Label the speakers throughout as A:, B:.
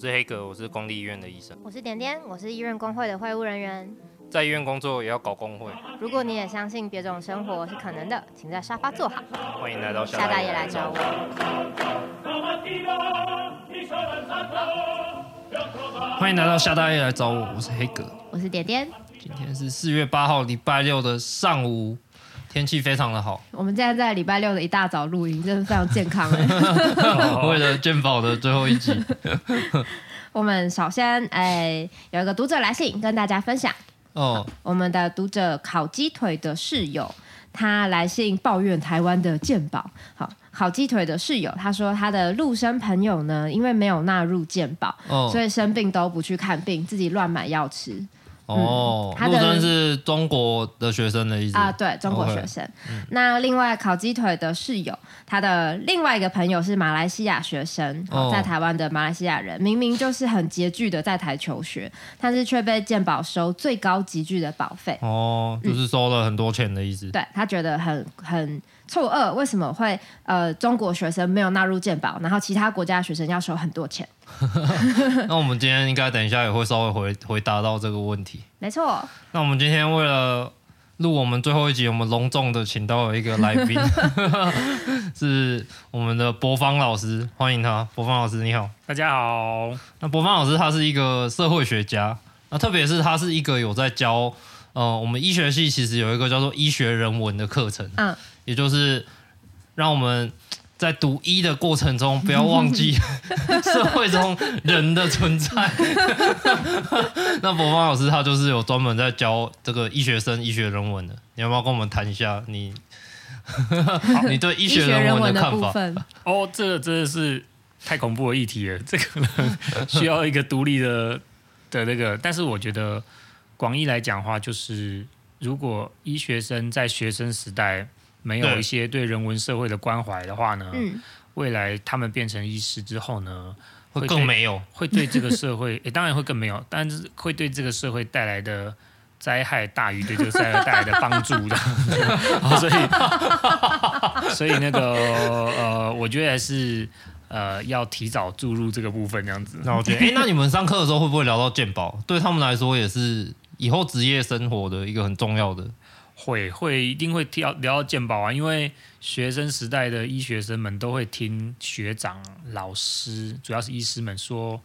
A: 我是黑格，我是公立医院的医生。
B: 我是点点，我是医院工会的会务人员。
A: 在医院工作也要搞工会。
B: 如果你也相信别种生活是可能的，请在沙发坐好。
A: 欢迎来到夏
B: 大爷来找我。
A: 欢迎来到夏大爷来找我，我是黑格，
B: 我是点点。
A: 今天是四月八号，礼拜六的上午。天气非常的好，
B: 我们现在在礼拜六的一大早录音，真的非常健康哎。
A: 为了健保的最后一集，
B: 我们首先哎有一个读者来信跟大家分享哦，我们的读者烤鸡腿的室友，他来信抱怨台湾的健保。好，烤鸡腿的室友他说他的陆生朋友呢，因为没有纳入健保，哦，所以生病都不去看病，自己乱买药吃。
A: 哦，陆生是中国的学生的意思
B: 啊，对，中国学生。Okay. 那另外烤鸡腿的室友，他的另外一个朋友是马来西亚学生，哦、在台湾的马来西亚人，明明就是很拮据的在台求学，但是却被健保收最高级距的保费。
A: 哦，就是收了很多钱的意思。
B: 嗯、对，他觉得很很。错愕，为什么会呃中国学生没有纳入健保，然后其他国家的学生要收很多钱？
A: 那我们今天应该等一下也会稍微回回答到这个问题。
B: 没错。
A: 那我们今天为了录我们最后一集，我们隆重的请到了一个来宾，是我们的博芳老师，欢迎他。博芳老师你好，
C: 大家好。
A: 那博芳老师他是一个社会学家，那特别是他是一个有在教呃我们医学系其实有一个叫做医学人文的课程，嗯。也就是让我们在读医的过程中，不要忘记 社会中人的存在。那博芳老师他就是有专门在教这个医学生医学人文的，你要不要跟我们谈一下你你对医学人文的看法？
C: 哦，这个真的是太恐怖的议题了，这个呢需要一个独立的的那个。但是我觉得广义来讲的话，就是如果医学生在学生时代。没有一些对人文社会的关怀的话呢，嗯、未来他们变成医师之后呢，
A: 会更没有，
C: 会对这个社会，也当然会更没有，但是会对这个社会带来的灾害大于对这个社会带来的帮助的，所以，所以那个呃，我觉得还是呃要提早注入这个部分这样子。
A: 那我觉得，哎，那你们上课的时候会不会聊到鉴宝？对他们来说也是以后职业生活的一个很重要的。
C: 会会一定会聊聊到健保啊，因为学生时代的医学生们都会听学长、老师，主要是医师们说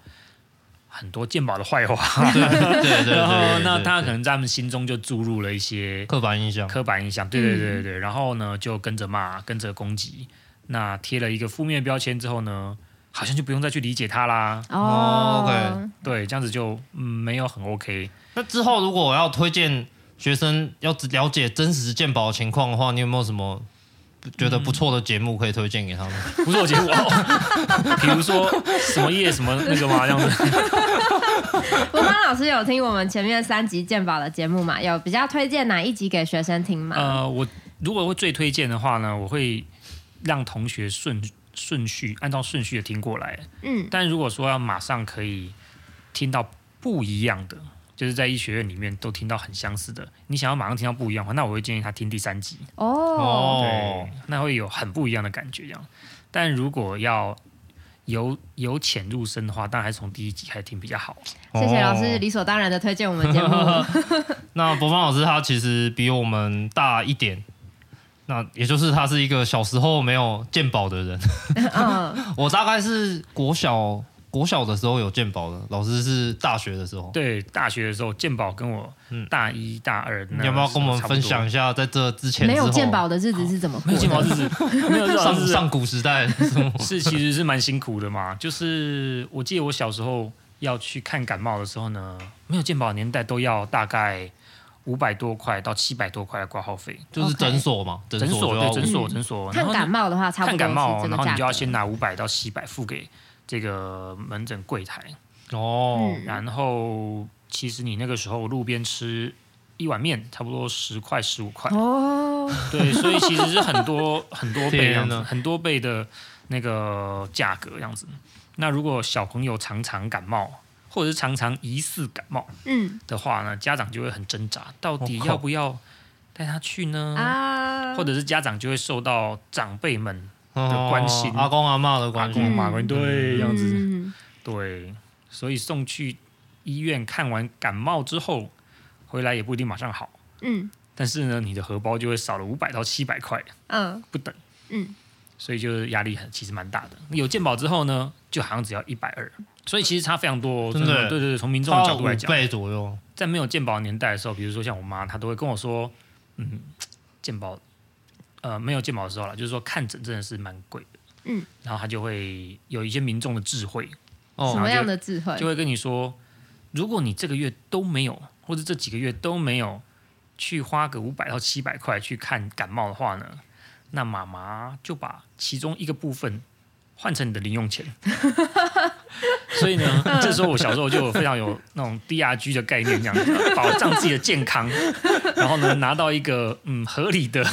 C: 很多健保的坏话。对对对。然后那他可能在他们心中就注入了一些
A: 刻板印象。
C: 刻板印象，对对对对对。然后呢，就跟着骂，跟着攻击。那贴了一个负面标签之后呢，好像就不用再去理解他啦。
A: 哦
C: 对，这样子就嗯没有很 OK。
A: 那之后如果我要推荐。学生要了解真实健保的情况的话，你有没有什么觉得不错的节目可以推荐给他们？
C: 不错节目，比如说什么夜什么那个嘛，这样子。
B: 吴芳老师有听我们前面三集鉴宝的节目嘛？有比较推荐哪一集给学生听吗？
C: 呃，我如果会最推荐的话呢，我会让同学顺顺序按照顺序的听过来。嗯，但如果说要马上可以听到不一样的。就是在医学院里面都听到很相似的，你想要马上听到不一样的话，那我会建议他听第三集哦，对，那会有很不一样的感觉这样。但如果要由由浅入深的话，当然还是从第一集开始听比较好。
B: 谢谢老师理所当然的推荐我们节目。
A: 那博芳老师他其实比我们大一点，那也就是他是一个小时候没有鉴宝的人。嗯，我大概是国小。国小的时候有鉴宝的，老师是大学的时候。
C: 对，大学的时候鉴宝跟我大一大二，
A: 你要不要跟我们分享一下，在这之前
B: 没有鉴宝的日子是怎么过？
C: 没有鉴宝日子，没有
A: 上上古时代
C: 是其实是蛮辛苦的嘛。就是我记得我小时候要去看感冒的时候呢，没有鉴宝年代都要大概五百多块到七百多块的挂号费，
A: 就是诊所嘛，
C: 诊所对诊所诊所。
B: 看感冒的话，差不多
C: 看感冒，然后你就要先拿五百到七百付给。这个门诊柜台。哦，然后其实你那个时候路边吃一碗面，差不多十块十五块。哦，对，所以其实是很多 很多倍这样子，很多倍的那个价格这样子。那如果小朋友常常感冒，或者是常常疑似感冒，嗯。的话呢，家长就会很挣扎，到底要不要带他去呢？啊，或者是家长就会受到长辈们。的关心，
A: 阿公阿妈的关心，
C: 阿公阿妈关心，对，这样子，对。所以送去医院看完感冒之后，回来也不一定马上好。嗯，但是呢，你的荷包就会少了五百到七百块。嗯，不等。嗯，所以就是压力很其实蛮大的。有健保之后呢，就好像只要一百二，所以其实差非常多。真的，对对对，从民众的角度来讲，
A: 倍左右。
C: 在没有健保年代的时候，比如说像我妈，她都会跟我说，嗯，健保，呃，没有健保的时候了，就是说看诊真的是蛮贵的。嗯，然后他就会有一些民众的智慧。
B: 哦，什么样的智慧？
C: 就会跟你说，如果你这个月都没有，或者这几个月都没有去花个五百到七百块去看感冒的话呢，那妈妈就把其中一个部分换成你的零用钱。所以呢，这时候我小时候就非常有那种 DRG 的概念，这样子保障自己的健康，然后呢，拿到一个嗯合理的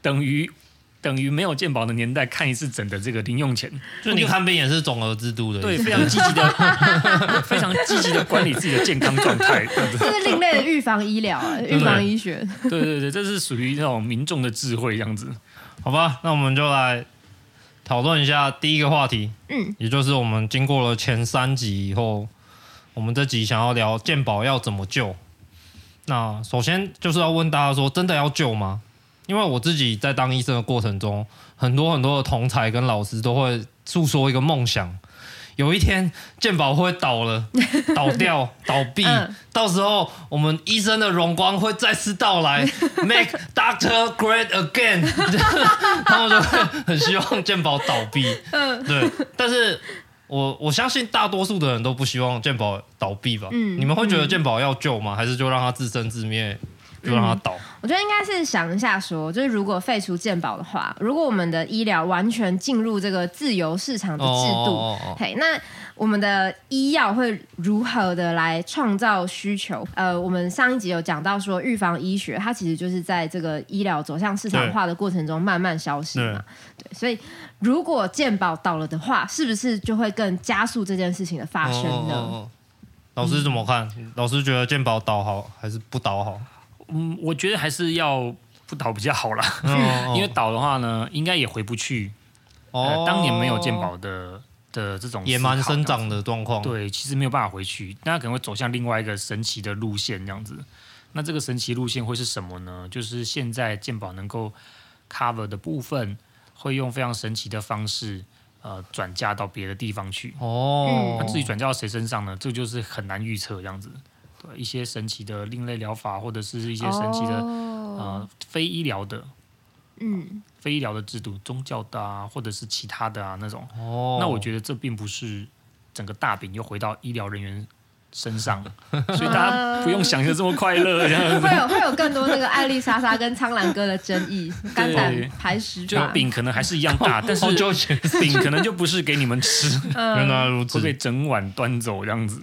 C: 等于。等于没有健保的年代看一次诊的这个零用钱，
A: 就你看病也是总额制度的，
C: 对，非常积极的，非常积极的管理自己的健康状态，
B: 这是另类的预防医疗啊，预防医学。
C: 对对对，这是属于那种民众的智慧这样子。
A: 好吧，那我们就来讨论一下第一个话题，嗯，也就是我们经过了前三集以后，我们这集想要聊鉴宝要怎么救。那首先就是要问大家说，真的要救吗？因为我自己在当医生的过程中，很多很多的同才跟老师都会诉说一个梦想：有一天健保会倒了、倒掉、倒闭，嗯、到时候我们医生的荣光会再次到来，Make Doctor Great Again。他们就会很希望健保倒闭。嗯，对。但是我我相信大多数的人都不希望健保倒闭吧？嗯，你们会觉得健保要救吗？还是就让它自生自灭？就让它倒、嗯。
B: 我觉得应该是想一下说，就是如果废除健保的话，如果我们的医疗完全进入这个自由市场的制度，嘿，那我们的医药会如何的来创造需求？呃，我们上一集有讲到说，预防医学它其实就是在这个医疗走向市场化的过程中慢慢消失嘛。对，对，所以如果健保倒了的话，是不是就会更加速这件事情的发生呢？
A: 老师怎么看？嗯、老师觉得健保倒好还是不倒好？
C: 嗯，我觉得还是要不倒比较好啦，哦、因为倒的话呢，应该也回不去。哦、呃，当年没有健保的的这种
A: 野蛮生长的状况，
C: 对，其实没有办法回去，那可能会走向另外一个神奇的路线这样子。那这个神奇路线会是什么呢？就是现在健保能够 cover 的部分，会用非常神奇的方式，呃，转嫁到别的地方去。哦，那自己转嫁到谁身上呢？这就是很难预测这样子。一些神奇的另类疗法，或者是一些神奇的、oh. 呃非医疗的，嗯，非医疗的制度，宗教的啊，或者是其他的啊那种。哦，oh. 那我觉得这并不是整个大饼又回到医疗人员身上，所以大家不用想的这么快乐，这样
B: 会有会有更多那个艾丽莎莎跟苍兰哥的争议，肝胆排石法，
C: 就饼可能还是一样大，但是饼可能就不是给你们吃，
A: 原来如此，
C: 会被整碗端走这样子。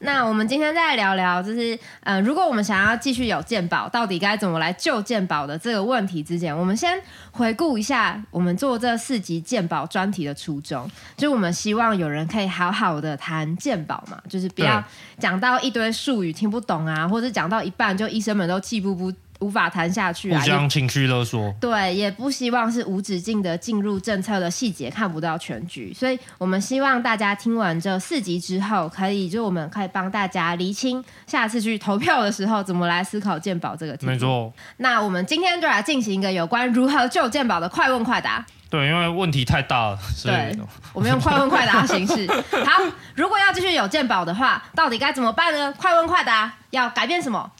B: 那我们今天再来聊聊，就是呃，如果我们想要继续有鉴宝，到底该怎么来救鉴宝的这个问题之前，我们先回顾一下我们做这四集鉴宝专题的初衷，就我们希望有人可以好好的谈鉴宝嘛，就是不要。讲到一堆术语听不懂啊，或者讲到一半就医生们都气不不无法谈下去啊，
A: 互相情绪勒索。
B: 对，也不希望是无止境的进入政策的细节，看不到全局。所以我们希望大家听完这四集之后，可以就我们可以帮大家厘清下次去投票的时候怎么来思考健保这个题。
A: 没错。
B: 那我们今天就来进行一个有关如何救健保的快问快答。
A: 对，因为问题太大了，所以
B: 对，我们用快问快答的形式。好，如果要继续有鉴宝的话，到底该怎么办呢？快问快答，要改变什么？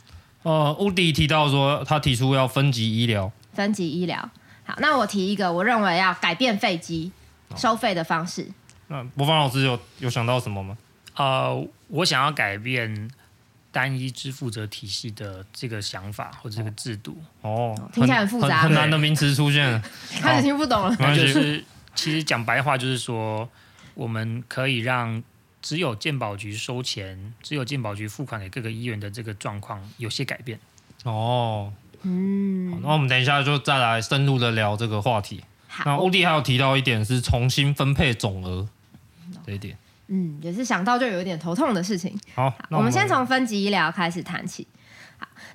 A: 呃，乌迪提到说，他提出要分级医疗。
B: 分级医疗，好，那我提一个，我认为要改变费机收费的方式。
A: 那博方老师有有想到什么吗？
C: 呃，我想要改变。单一支付责体系的这个想法或者这个制度。
B: 哦，听起来很复杂，
A: 很，很难的名词出现。了，
B: 开始听不懂了。
C: 那就是其实讲白话就是说，我们可以让只有鉴宝局收钱，只有鉴宝局付款给各个医院的这个状况有些改变。
A: 哦，嗯，那我们等一下就再来深入的聊这个话题。那欧弟还有提到一点是重新分配总额这一点。
B: 嗯，也是想到就有一点头痛的事情。
A: 好，
B: 好，我们先从分级医疗开始谈起。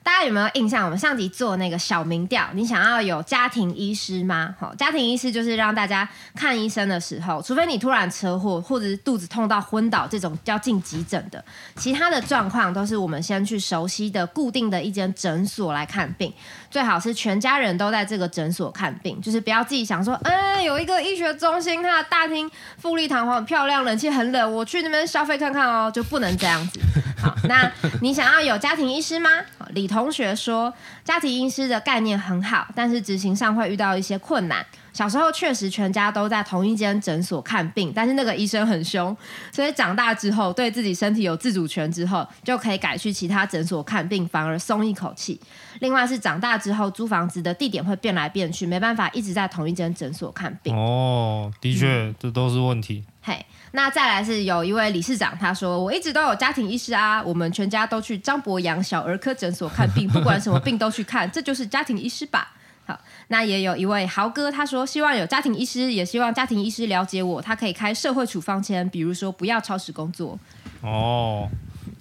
B: 大家有没有印象？我们上集做那个小民调，你想要有家庭医师吗？好，家庭医师就是让大家看医生的时候，除非你突然车祸或者是肚子痛到昏倒这种要进急诊的，其他的状况都是我们先去熟悉的固定的一间诊所来看病，最好是全家人都在这个诊所看病，就是不要自己想说，嗯，有一个医学中心，它的大厅富丽堂皇、漂亮，冷气很冷，我去那边消费看看哦，就不能这样子。好，那你想要有家庭医师吗？李同学说，家庭医师的概念很好，但是执行上会遇到一些困难。小时候确实全家都在同一间诊所看病，但是那个医生很凶，所以长大之后对自己身体有自主权之后，就可以改去其他诊所看病，反而松一口气。另外是长大之后租房子的地点会变来变去，没办法一直在同一间诊所看病。
A: 哦，的确，嗯、这都是问题。
B: 嘿。那再来是有一位理事长，他说，我一直都有家庭医师啊，我们全家都去张博洋小儿科诊所看病，不管什么病都去看，这就是家庭医师吧。好，那也有一位豪哥，他说希望有家庭医师，也希望家庭医师了解我，他可以开社会处方签，比如说不要超时工作。
A: 哦，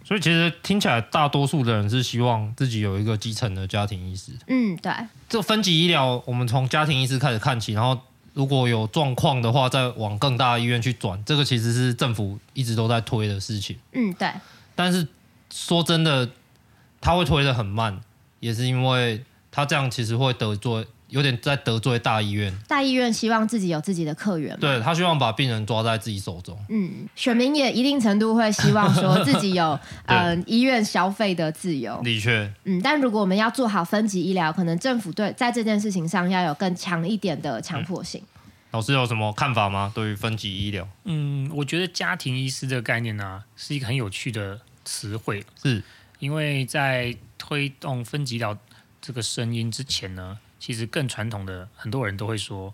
A: 所以其实听起来大多数的人是希望自己有一个基层的家庭医师。
B: 嗯，对。
A: 这分级医疗，我们从家庭医师开始看起，然后。如果有状况的话，再往更大的医院去转，这个其实是政府一直都在推的事情。
B: 嗯，对。
A: 但是说真的，他会推得很慢，也是因为他这样其实会得罪，有点在得罪大医院。
B: 大医院希望自己有自己的客源，
A: 对，他希望把病人抓在自己手中。
B: 嗯，选民也一定程度会希望说自己有 嗯医院消费的自由。
A: 的确，
B: 嗯，但如果我们要做好分级医疗，可能政府对在这件事情上要有更强一点的强迫性。嗯。
A: 老师有什么看法吗？对于分级医疗？
C: 嗯，我觉得家庭医师这个概念呢、啊，是一个很有趣的词汇。
A: 是，
C: 因为在推动分级疗这个声音之前呢。其实更传统的很多人都会说，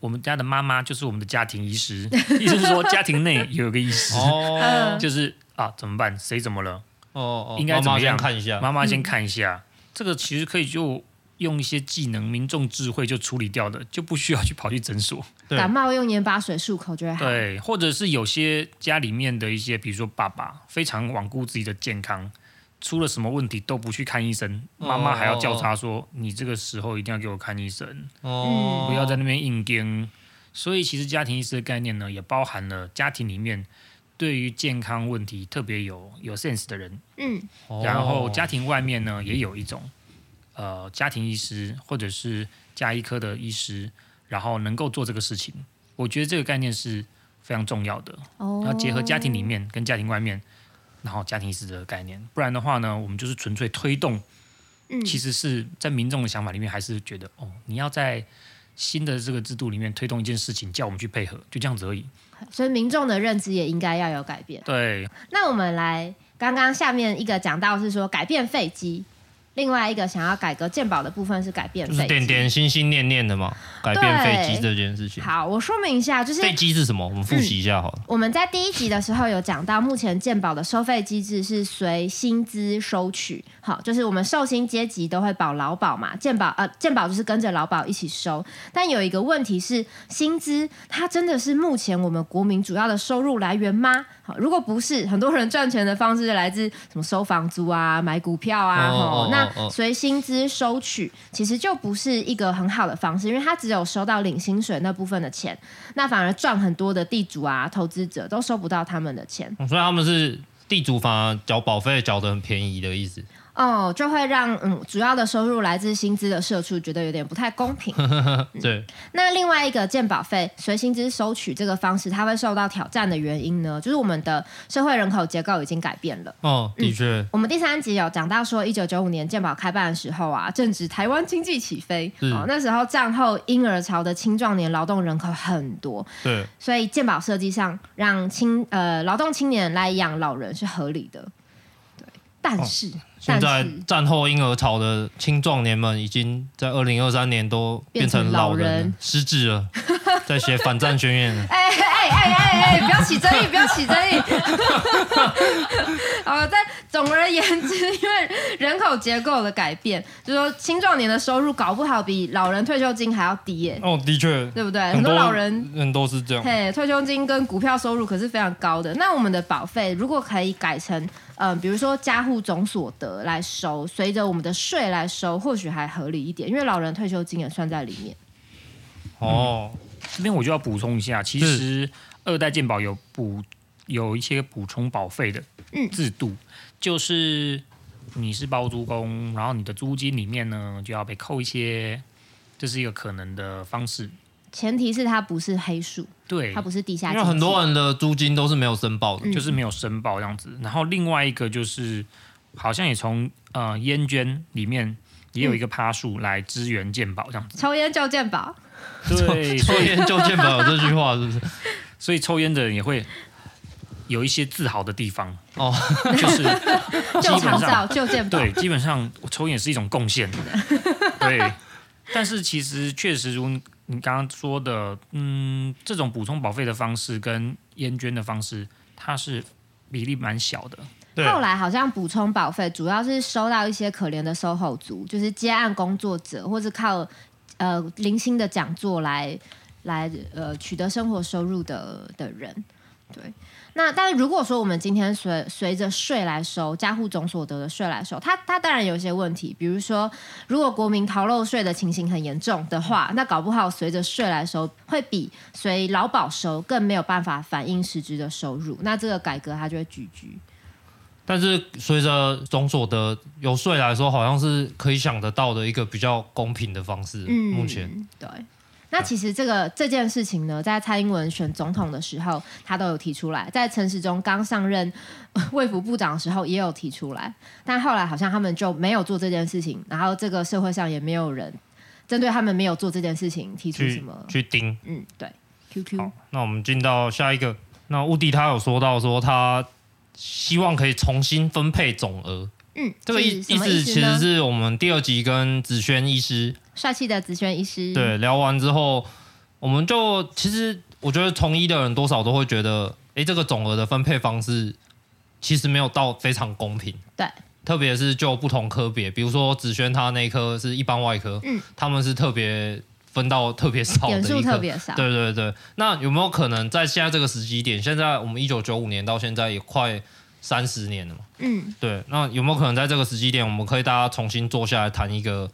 C: 我们家的妈妈就是我们的家庭医师，意思是说家庭内有一个医师，哦、就是啊怎么办？谁怎么了？
A: 哦哦，
C: 应该怎么样？
A: 妈妈先看一下，
C: 妈妈先看一下，嗯、这个其实可以就用一些技能、民众智慧就处理掉的，就不需要去跑去诊所。
B: 感冒用盐巴水漱口就会好。
C: 对，或者是有些家里面的一些，比如说爸爸非常罔顾自己的健康。出了什么问题都不去看医生，妈妈还要叫他说：“ oh, oh, oh. 你这个时候一定要给我看医生，oh. 不要在那边硬盯。”所以，其实家庭医师的概念呢，也包含了家庭里面对于健康问题特别有有 sense 的人。嗯，然后家庭外面呢，也有一种呃家庭医师或者是家医科的医师，然后能够做这个事情。我觉得这个概念是非常重要的。哦，要结合家庭里面跟家庭外面。然后家庭意识的概念，不然的话呢，我们就是纯粹推动。嗯，其实是在民众的想法里面，还是觉得哦，你要在新的这个制度里面推动一件事情，叫我们去配合，就这样子而已。
B: 所以民众的认知也应该要有改变。
C: 对。
B: 那我们来，刚刚下面一个讲到是说改变废机。另外一个想要改革鉴宝的部分是改变，
A: 就是点点心心念念的嘛，改变废机这件事情。
B: 好，我说明一下，就是
A: 废机是什么？我们复习一下好了。
B: 嗯，我们在第一集的时候有讲到，目前鉴宝的收费机制是随薪资收取。好，就是我们寿星阶级都会保劳保嘛，鉴宝呃鉴宝就是跟着劳保一起收。但有一个问题是，薪资它真的是目前我们国民主要的收入来源吗？好，如果不是，很多人赚钱的方式来自什么收房租啊、买股票啊，哦，那随薪资收取其实就不是一个很好的方式，因为他只有收到领薪水那部分的钱，那反而赚很多的地主啊、投资者都收不到他们的钱。
A: 所以他们是地主，反而缴保费缴得很便宜的意思。
B: 哦，就会让嗯主要的收入来自薪资的社畜觉得有点不太公平。
A: 对、
B: 嗯。那另外一个健保费随薪资收取这个方式，它会受到挑战的原因呢，就是我们的社会人口结构已经改变了。
A: 哦，的确。
B: 嗯、我们第三集有讲到说，一九九五年健保开办的时候啊，正值台湾经济起飞。哦，那时候战后婴儿潮的青壮年劳动人口很多。
A: 对。
B: 所以健保设计上让青呃劳动青年来养老人是合理的。对。但是。哦
A: 现在战后婴儿潮的青壮年们，已经在二零二三年都变成老人失智了，在写反战宣言了。
B: 哎哎哎哎哎！不要起争议，不要起争议。好，在总总而言之，因为人口结构的改变，就是说青壮年的收入搞不好比老人退休金还要低耶。
A: 哦，的确，
B: 对不对？很多，老人
A: 人都是这样。
B: 嘿，退休金跟股票收入可是非常高的。那我们的保费如果可以改成，嗯、呃，比如说家户总所得来收，随着我们的税来收，或许还合理一点，因为老人退休金也算在里面。
C: 哦，这边我就要补充一下，其实二代健保有补有一些补充保费的制度，嗯、就是你是包租公，然后你的租金里面呢就要被扣一些，这是一个可能的方式。
B: 前提是它不是黑数，
C: 对，
B: 它不是地下。
A: 因为很多人的租金都是没有申报的，
C: 嗯、就是没有申报这样子。然后另外一个就是，好像也从呃烟捐里面也有一个趴数来支援健保这样子。
B: 抽烟就健保，
C: 对，
A: 抽烟就健保有这句话是不是？
C: 所以抽烟的人也会有一些自豪的地方哦，就是
B: 就长照就健保，
C: 对，基本上抽烟是一种贡献，对。但是其实确实如。你刚刚说的，嗯，这种补充保费的方式跟烟捐的方式，它是比例蛮小的。
B: 后来好像补充保费主要是收到一些可怜的 SOHO 族，就是接案工作者，或是靠呃零星的讲座来来呃取得生活收入的的人，对。那但是如果说我们今天随随着税来收，家户总所得的税来收，它它当然有一些问题，比如说如果国民逃漏税的情形很严重的话，那搞不好随着税来收，会比随劳保收更没有办法反映实质的收入，那这个改革它就会聚聚。
A: 但是随着总所得有税来说，好像是可以想得到的一个比较公平的方式。嗯，目前
B: 对。那其实这个这件事情呢，在蔡英文选总统的时候，他都有提出来；在陈时中刚上任 卫福部长的时候，也有提出来。但后来好像他们就没有做这件事情，然后这个社会上也没有人针对他们没有做这件事情提出什么
A: 去盯。
B: 嗯，对。QQ。好，
A: 那我们进到下一个。那乌迪他有说到说他希望可以重新分配总额。
B: 嗯，
A: 这个意意思其实是我们第二集跟子轩医师。
B: 帅气的子轩医师，
A: 对，聊完之后，我们就其实我觉得从医的人多少都会觉得，哎，这个总额的分配方式其实没有到非常公平。
B: 对，
A: 特别是就不同科别，比如说子轩他那一科是一般外科，嗯，他们是特别分到特别少的一科，点数
B: 特别少。
A: 对对对，那有没有可能在现在这个时机点，现在我们一九九五年到现在也快三十年了嘛？嗯，对，那有没有可能在这个时机点，我们可以大家重新坐下来谈一个？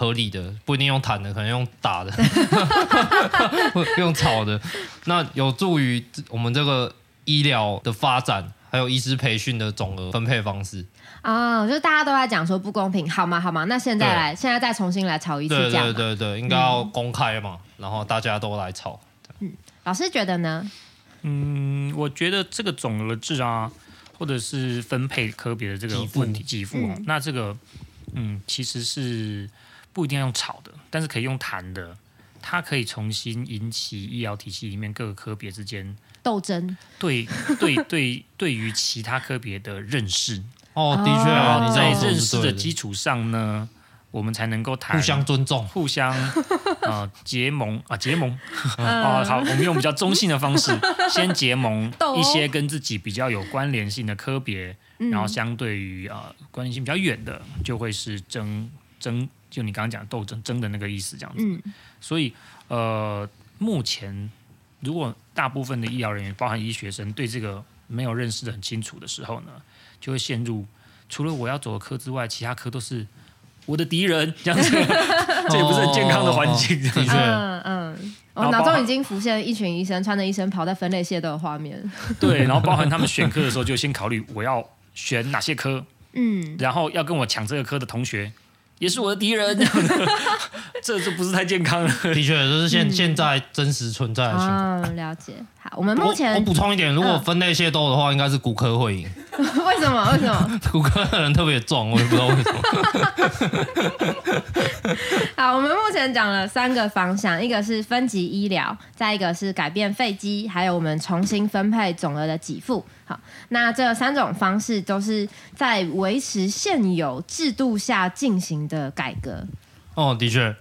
A: 合理的不一定用谈的，可能用打的，用吵的，那有助于我们这个医疗的发展，还有医师培训的总额分配方式
B: 啊、哦，就大家都在讲说不公平，好吗？好吗？那现在来，现在再重新来吵一次架，
A: 对对对对，应该要公开嘛，嗯、然后大家都来吵。
B: 嗯，老师觉得呢？
C: 嗯，我觉得这个总额制啊，或者是分配科别的这个问题给付、嗯，那这个嗯，其实是。不一定要用炒的，但是可以用谈的，它可以重新引起医疗体系里面各个科别之间
B: 斗争。
C: 对对对，对于其他科别的认识。
A: 哦，的确啊，
C: 你在认识的。基础上呢，我们才能够谈
A: 互相尊重、
C: 互相 呃结盟啊结盟 哦，好，我们用比较中性的方式 先结盟一些跟自己比较有关联性的科别，然后相对于呃关联性比较远的，就会是争争。就你刚刚讲斗争争的那个意思，这样子。嗯。所以，呃，目前如果大部分的医疗人员，包含医学生，对这个没有认识的很清楚的时候呢，就会陷入除了我要走的科之外，其他科都是我的敌人，这样子。这也不是很健康的环境，这样子。
B: 嗯嗯。我脑中已经浮现一群医生穿着医生袍在分类械斗的画面。
C: 对，然后包含他们选科的时候，就先考虑我要选哪些科。嗯。然后要跟我抢这个科的同学。也是我的敌人，这就不是太健康了。
A: 的确，这是现现在真实存在的情况。
B: 嗯，了解。好，我们目前
A: 我补充一点，如果分类械斗的话，应该是骨科会赢。
B: 为什么？为什么？
A: 骨科的人特别壮，我也不知道为什么。
B: 好，我们目前讲了三个方向，一个是分级医疗，再一个是改变费基，还有我们重新分配总额的给付。好，那这三种方式都是在维持现有制度下进行的改革。
A: 哦，的确。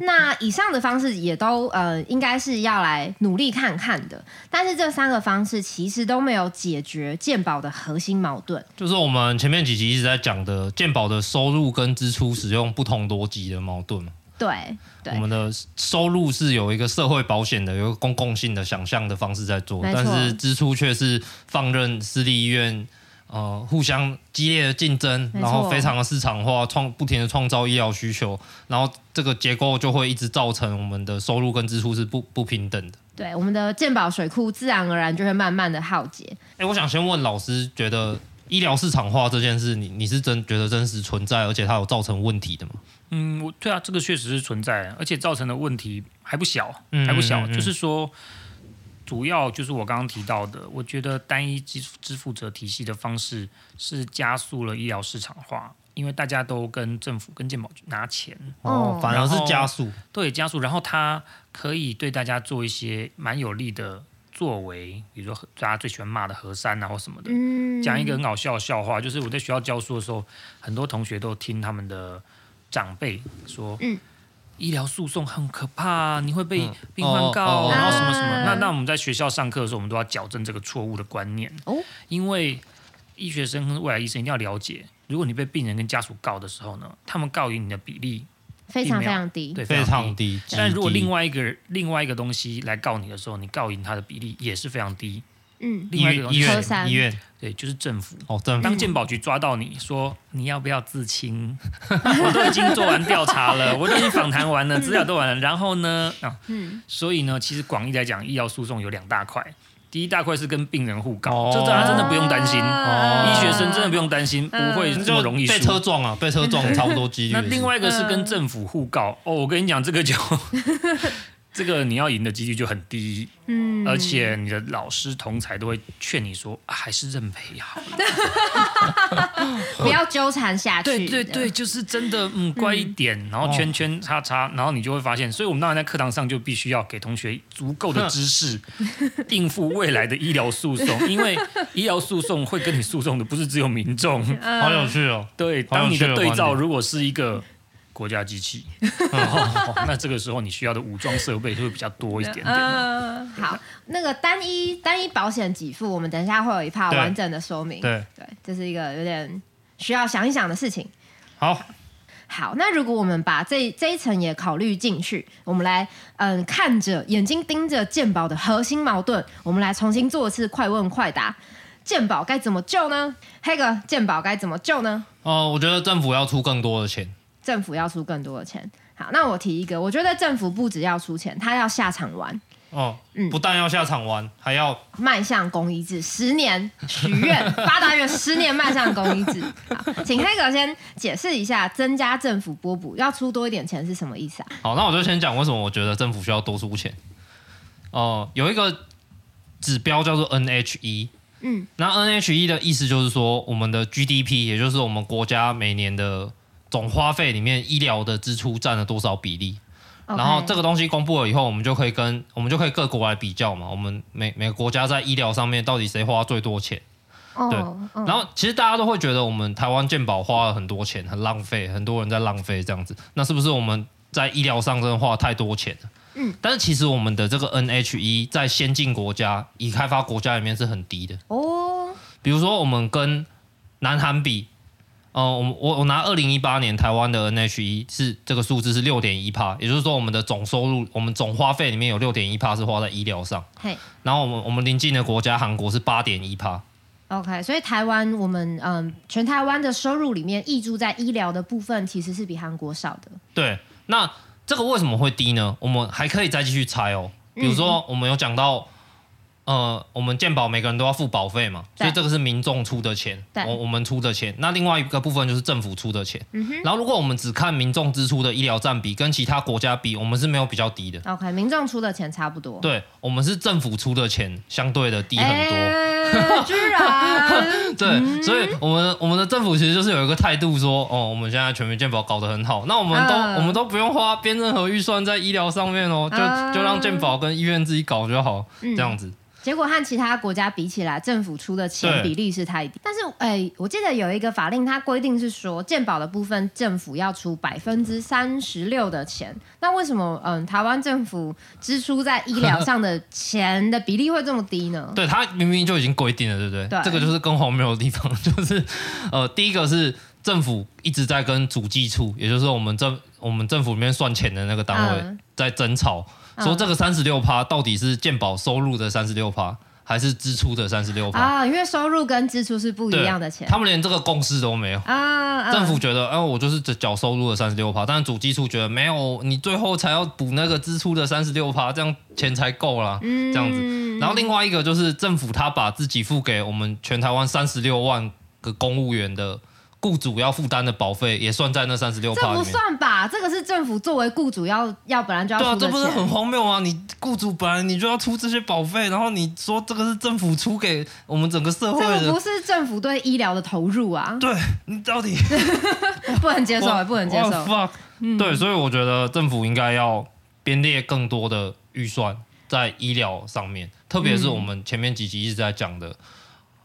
B: 那以上的方式也都呃，应该是要来努力看看的。但是这三个方式其实都没有解决健保的核心矛盾，
A: 就是我们前面几集一直在讲的健保的收入跟支出使用不同逻辑的矛盾嘛。
B: 对，对，
A: 我们的收入是有一个社会保险的、有一个公共性的想象的方式在做，但是支出却是放任私立医院。呃，互相激烈的竞争，然后非常的市场化，创不停的创造医疗需求，然后这个结构就会一直造成我们的收入跟支出是不不平等的。
B: 对，我们的健保水库自然而然就会慢慢的耗竭。
A: 哎，我想先问老师，觉得医疗市场化这件事，你你是真觉得真实存在，而且它有造成问题的吗？
C: 嗯，我对啊，这个确实是存在，而且造成的问题还不小，还不小，嗯嗯嗯，就是说。主要就是我刚刚提到的，我觉得单一支支付者体系的方式是加速了医疗市场化，因为大家都跟政府跟健保局拿钱。
A: 哦，反而是加速，
C: 对，加速，然后它可以对大家做一些蛮有利的作为，比如说大家最喜欢骂的核删啊或什么的，嗯，讲一个很搞笑的笑话，就是我在学校教书的时候，很多同学都听他们的长辈说，嗯。医疗诉讼很可怕，你会被病患告，嗯、然后什么什么。啊、那那我们在学校上课的时候，我们都要矫正这个错误的观念。哦，因为医学生跟未来医生一定要了解，如果你被病人跟家属告的时候呢，他们告赢你的比例
B: 非常非常低，
A: 对，非常低。
C: 但如果另外一个另外一个东西来告你的时候，你告赢他的比例也是非常低。
B: 嗯，
A: 另外一个东西医院医院。
C: 对，就是政府。
A: 哦，政府。
C: 当健保局抓到你说你要不要自清，我都已经做完调查了，我都已经访谈完了，资料都完了。然后呢，啊，嗯，所以呢，其实广义来讲，医疗诉讼有两大块。第一大块是跟病人互告，哦、这大家真的不用担心。哦、医学生真的不用担心，嗯、不会这么容易。
A: 被车撞啊，被车撞差不多几率。
C: 那另外一个是跟政府互告。哦，我跟你讲，这个就。这个你要赢的几率就很低，嗯，而且你的老师同才都会劝你说，啊、还是认赔好了，
B: 不要纠缠下去。
C: 对对对，就是真的，嗯，乖一点，嗯、然后圈圈叉叉，然后你就会发现，所以我们当然在课堂上就必须要给同学足够的知识，应付未来的医疗诉讼，因为医疗诉讼会跟你诉讼的不是只有民众，
A: 好有趣哦。
C: 对，当你的对照如果是一个。国家机器，那这个时候你需要的武装设备就会比较多一点点。
B: 嗯，好，那个单一单一保险给付，我们等一下会有一 part 完整的说明。
A: 对
B: 对，这是一个有点需要想一想的事情。
A: 好，
B: 好，那如果我们把这这一层也考虑进去，我们来嗯看着眼睛盯着健保的核心矛盾，我们来重新做一次快问快答：健保该怎么救呢？黑哥，健保该怎么救呢？
A: 哦、呃，我觉得政府要出更多的钱。
B: 政府要出更多的钱。好，那我提一个，我觉得政府不只要出钱，他要下场玩。
A: 哦，嗯，不但要下场玩，还要
B: 迈向公益制，十年许愿 八大愿，十年迈向公益制。好，请黑哥先解释一下，增加政府拨补要出多一点钱是什么意思啊？
A: 好，那我就先讲为什么我觉得政府需要多出钱。哦、呃，有一个指标叫做 NHE，嗯，那 NHE 的意思就是说，我们的 GDP，也就是我们国家每年的。总花费里面医疗的支出占了多少比例.然后这个东西公布了以后，我们就可以跟我们就可以各国来比较嘛。我们每每个国家在医疗上面到底谁花最多钱？Oh, 对。然后其实大家都会觉得我们台湾健保花了很多钱，很浪费，很多人在浪费这样子。那是不是我们在医疗上真的花太多钱了？嗯。但是其实我们的这个 NHE 在先进国家、已开发国家里面是很低的哦。Oh. 比如说我们跟南韩比。哦、呃，我我我拿二零一八年台湾的 NHE 是这个数字是六点一帕，也就是说我们的总收入，我们总花费里面有六点一帕是花在医疗上。嘿，然后我们我们邻近的国家韩国是八点一帕。
B: OK，所以台湾我们嗯，全台湾的收入里面溢注在医疗的部分其实是比韩国少的。
A: 对，那这个为什么会低呢？我们还可以再继续猜哦，比如说我们有讲到。呃，我们健保每个人都要付保费嘛，所以这个是民众出的钱，我我们出的钱。那另外一个部分就是政府出的钱。嗯、哼然后如果我们只看民众支出的医疗占比，跟其他国家比，我们是没有比较低的。
B: OK，民众出的钱差不多。
A: 对，我们是政府出的钱相对的低很多。
B: 欸、居然？
A: 对，嗯、所以我们我们的政府其实就是有一个态度说，哦，我们现在全民健保搞得很好，那我们都、呃、我们都不用花编任何预算在医疗上面哦，就、呃、就让健保跟医院自己搞就好，嗯、这样子。
B: 结果和其他国家比起来，政府出的钱比例是太低。但是，哎，我记得有一个法令，它规定是说，健保的部分政府要出百分之三十六的钱。那为什么，嗯，台湾政府支出在医疗上的钱的比例会这么低呢？
A: 对，它明明就已经规定了，对不对？
B: 对，
A: 这个就是更荒谬的地方，就是，呃，第一个是政府一直在跟主计处，也就是我们政我们政府里面算钱的那个单位在争吵。嗯说这个三十六趴到底是健保收入的三十六趴，还是支出的三十六趴
B: 啊？因为收入跟支出是不一样的钱，
A: 他们连这个共识都没有啊。政府觉得，哎、呃，我就是缴收入的三十六趴，但是主计处觉得没有，你最后才要补那个支出的三十六趴，这样钱才够啦。嗯，这样子。然后另外一个就是政府他把自己付给我们全台湾三十六万个公务员的。雇主要负担的保费也算在那三十六趴里面。
B: 这不算吧？这个是政府作为雇主要要本来就要出的钱。
A: 对啊，这不是很荒谬吗？你雇主本来你就要出这些保费，然后你说这个是政府出给我们整个社会的。
B: 这个不是政府对医疗的投入啊。
A: 对，你到底
B: 不能接受，也不能接受。
A: fuck。对，所以我觉得政府应该要编列更多的预算在医疗上面，特别是我们前面几集一直在讲的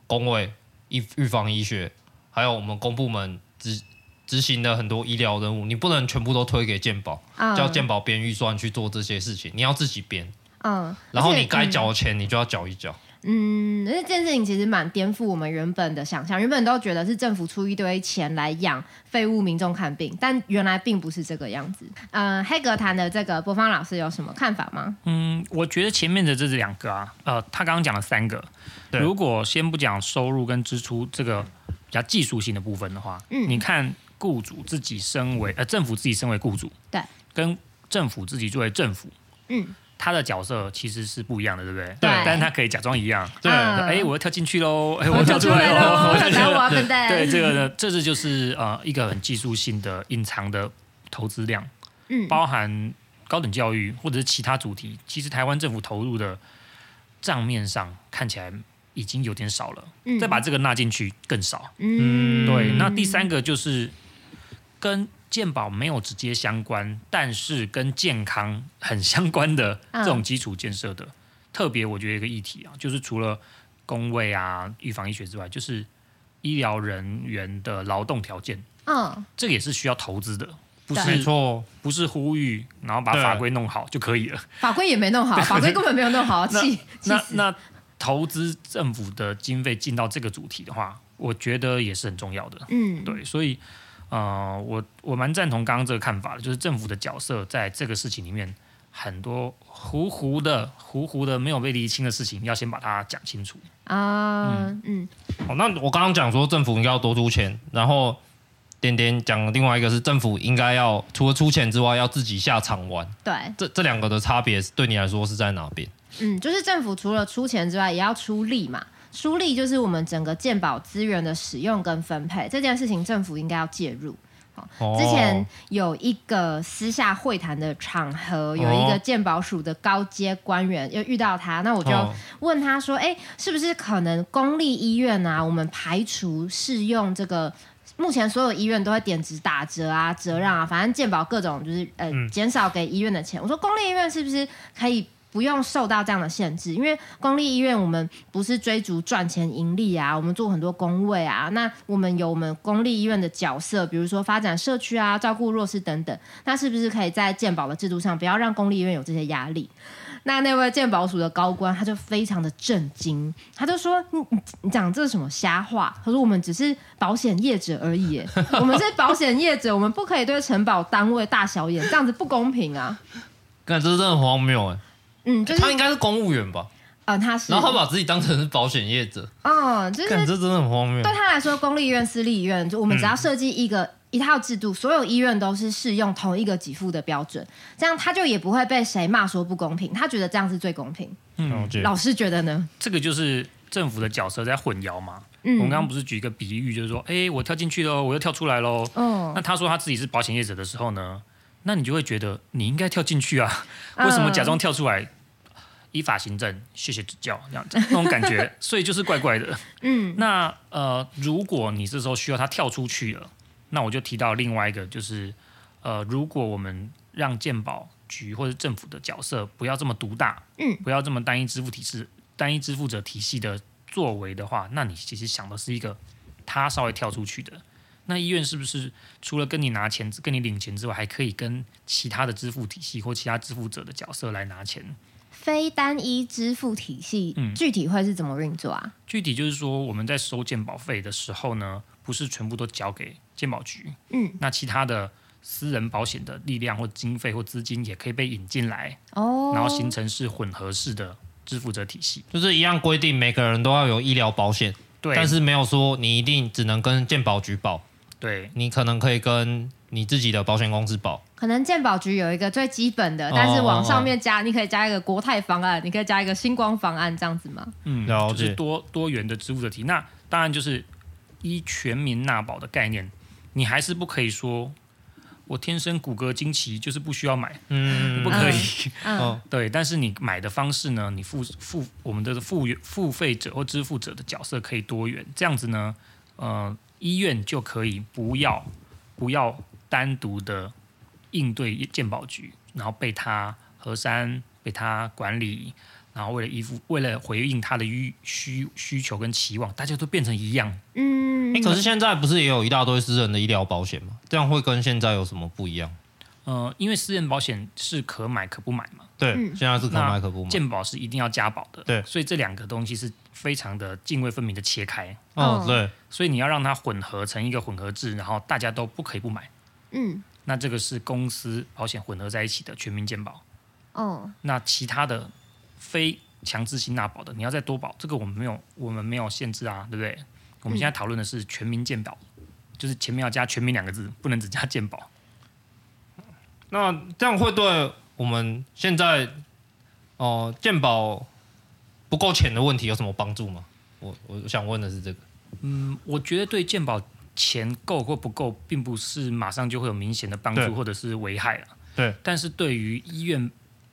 A: 工位预预防医学。还有我们公部门执执行的很多医疗任务，你不能全部都推给健保，嗯、叫健保编预算去做这些事情，你要自己编。嗯，然后你该缴的钱，你就要缴一缴。
B: 嗯，那这件事情其实蛮颠覆我们原本的想象，原本都觉得是政府出一堆钱来养废物民众看病，但原来并不是这个样子。嗯、呃，黑格谈的这个博方老师有什么看法吗？
C: 嗯，我觉得前面的这是两个啊，呃，他刚刚讲了三个，对如果先不讲收入跟支出这个。比较技术性的部分的话，嗯，你看雇主自己身为呃政府自己身为雇主，
B: 对，
C: 跟政府自己作为政府，嗯，他的角色其实是不一样的，对不对？对，但是他可以假装一样，对，哎，我要跳进去喽，哎，我要跳出来喽，我要对对，这个呢，这是就是呃一个很技术性的隐藏的投资量，嗯，包含高等教育或者是其他主题，其实台湾政府投入的账面上看起来。已经有点少了，嗯、再把这个纳进去更少。嗯，对。那第三个就是跟健保没有直接相关，但是跟健康很相关的这种基础建设的，嗯、特别我觉得一个议题啊，就是除了工位啊、预防医学之外，就是医疗人员的劳动条件。嗯，这个也是需要投资的，不是错，不是呼吁，然后把法规弄好就可以了。
B: 法规也没弄好，法规根本没有弄好，气
C: 那那。那投资政府的经费进到这个主题的话，我觉得也是很重要的。嗯，对，所以，呃，我我蛮赞同刚刚这个看法的，就是政府的角色在这个事情里面，很多糊糊的、糊糊的没有被厘清的事情，要先把它讲清楚啊。嗯，
A: 嗯哦，那我刚刚讲说政府应该要多出钱，然后点点讲另外一个是政府应该要除了出钱之外，要自己下场玩。
B: 对，
A: 这这两个的差别对你来说是在哪边？
B: 嗯，就是政府除了出钱之外，也要出力嘛。出力就是我们整个健保资源的使用跟分配这件事情，政府应该要介入。哦，之前有一个私下会谈的场合，有一个健保署的高阶官员又遇到他，那我就问他说：“哎，是不是可能公立医院啊，我们排除适用这个？目前所有医院都会点值打折啊、折让啊，反正健保各种就是呃减少给医院的钱。我说公立医院是不是可以？”不用受到这样的限制，因为公立医院我们不是追逐赚钱盈利啊，我们做很多工位啊，那我们有我们公立医院的角色，比如说发展社区啊，照顾弱势等等，那是不是可以在健保的制度上，不要让公立医院有这些压力？那那位健保署的高官他就非常的震惊，他就说：“你你你讲这是什么瞎话？”他说：“我们只是保险业者而已，我们是保险业者，我们不可以对承保单位大小眼，这样子不公平啊！”
A: 看，这是真的很荒谬哎。
B: 嗯，就是、
A: 他应该是公务员吧？
B: 啊、呃，他是。
A: 然后他把自己当成是保险业者。
B: 哦，就是。
A: 这真的很荒谬。
B: 对他来说，公立医院、私立医院，就我们只要设计一个、嗯、一套制度，所有医院都是适用同一个给付的标准，这样他就也不会被谁骂说不公平。他觉得这样是最公平。嗯，老师觉得呢？
C: 这个就是政府的角色在混淆嘛。嗯。我们刚刚不是举一个比喻，就是说，哎，我跳进去喽，我又跳出来喽。哦。那他说他自己是保险业者的时候呢？那你就会觉得你应该跳进去啊？为什么假装跳出来？依法行政，谢谢指教，这样子那种感觉，所以就是怪怪的。嗯，那呃，如果你这时候需要他跳出去了，那我就提到另外一个，就是呃，如果我们让鉴保局或者政府的角色不要这么独大，嗯，不要这么单一支付体制单一支付者体系的作为的话，那你其实想的是一个他稍微跳出去的。那医院是不是除了跟你拿钱、跟你领钱之外，还可以跟其他的支付体系或其他支付者的角色来拿钱？
B: 非单一支付体系，嗯，具体会是怎么运作啊？
C: 具体就是说，我们在收健保费的时候呢，不是全部都交给健保局，嗯，那其他的私人保险的力量或经费或资金也可以被引进来，哦，然后形成是混合式的支付者体系，
A: 就是一样规定每个人都要有医疗保险，对，但是没有说你一定只能跟健保局保。
C: 对，
A: 你可能可以跟你自己的保险公司保，
B: 可能健保局有一个最基本的，但是往上面加，你可以加一个国泰方案，你可以加一个星光方案，这样子吗？
C: 嗯，就是多多元的支付的题。那当然就是依全民纳保的概念，你还是不可以说我天生骨骼惊奇就是不需要买，嗯，不可以。嗯，嗯对，但是你买的方式呢，你付付我们的付付费者或支付者的角色可以多元，这样子呢，呃。医院就可以不要不要单独的应对鉴保局，然后被他核删，被他管理，然后为了依附，为了回应他的需需需求跟期望，大家都变成一样。
A: 嗯，可是现在不是也有一大堆私人的医疗保险吗？这样会跟现在有什么不一样？
C: 呃，因为私人保险是可买可不买嘛。
A: 对，现在是可买可不买。
C: 健保是一定要加保的。
A: 对，
C: 所以这两个东西是非常的泾渭分明的切开。
A: 哦，对。
C: 所以你要让它混合成一个混合制，然后大家都不可以不买。嗯。那这个是公司保险混合在一起的全民健保。哦。那其他的非强制性纳保的，你要再多保，这个我们没有，我们没有限制啊，对不对？我们现在讨论的是全民健保，就是前面要加“全民”两个字，不能只加健保。
A: 那这样会对我们现在哦、呃、健保不够钱的问题有什么帮助吗？我我想问的是这个。
C: 嗯，我觉得对健保钱够或不够，并不是马上就会有明显的帮助或者是危害了。
A: 对。
C: 但是对于医院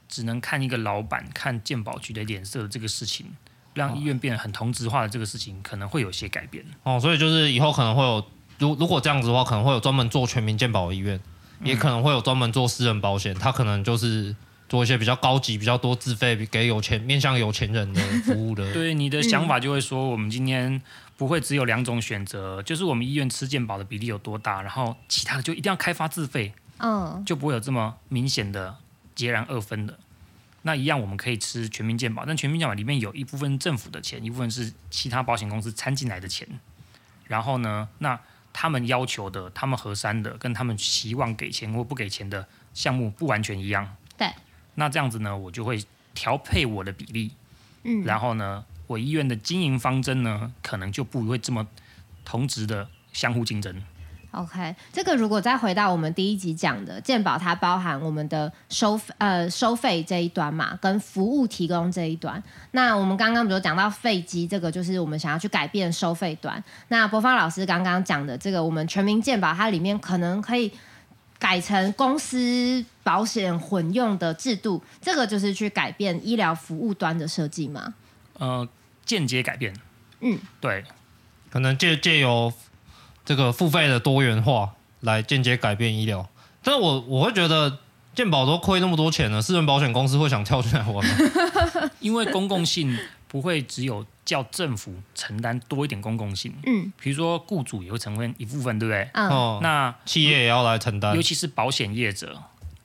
C: 只能看一个老板看健保局的脸色这个事情，让医院变得很同质化的这个事情，可能会有些改变。
A: 哦，所以就是以后可能会有，如如果这样子的话，可能会有专门做全民健保的医院。也可能会有专门做私人保险，他可能就是做一些比较高级、比较多自费给有钱、面向有钱人的服务的。
C: 对，你的想法就会说，我们今天不会只有两种选择，就是我们医院吃健保的比例有多大，然后其他的就一定要开发自费，嗯，就不会有这么明显的截然二分的。那一样我们可以吃全民健保，但全民健保里面有一部分政府的钱，一部分是其他保险公司掺进来的钱。然后呢，那。他们要求的、他们核删的，跟他们希望给钱或不给钱的项目不完全一样。
B: 对。
C: 那这样子呢，我就会调配我的比例。嗯。然后呢，我医院的经营方针呢，可能就不会这么同质的相互竞争。
B: OK，这个如果再回到我们第一集讲的健保，它包含我们的收呃收费这一端嘛，跟服务提供这一端。那我们刚刚比如讲到费机，这个就是我们想要去改变收费端。那博芳老师刚刚讲的这个，我们全民健保它里面可能可以改成公司保险混用的制度，这个就是去改变医疗服务端的设计吗？
C: 呃，间接改变。嗯，对，
A: 可能借借由。这个付费的多元化来间接改变医疗，但是我我会觉得健保都亏那么多钱了，私人保险公司会想跳进来玩吗？
C: 因为公共性不会只有叫政府承担多一点公共性，嗯，比如说雇主也会承担一部分，对不对？
A: 哦，那企业也要来承担，
C: 尤其是保险业者，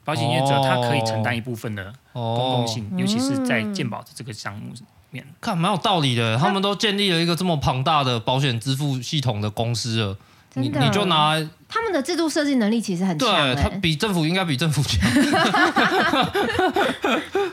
C: 保险业者他可以承担一部分的公共性，哦、尤其是在健保的这个项目里面，
A: 看蛮有道理的，他们都建立了一个这么庞大的保险支付系统的公司了。你你就拿
B: 他们的制度设计能力其实很强，欸，
A: 对，他比政府应该比政府强。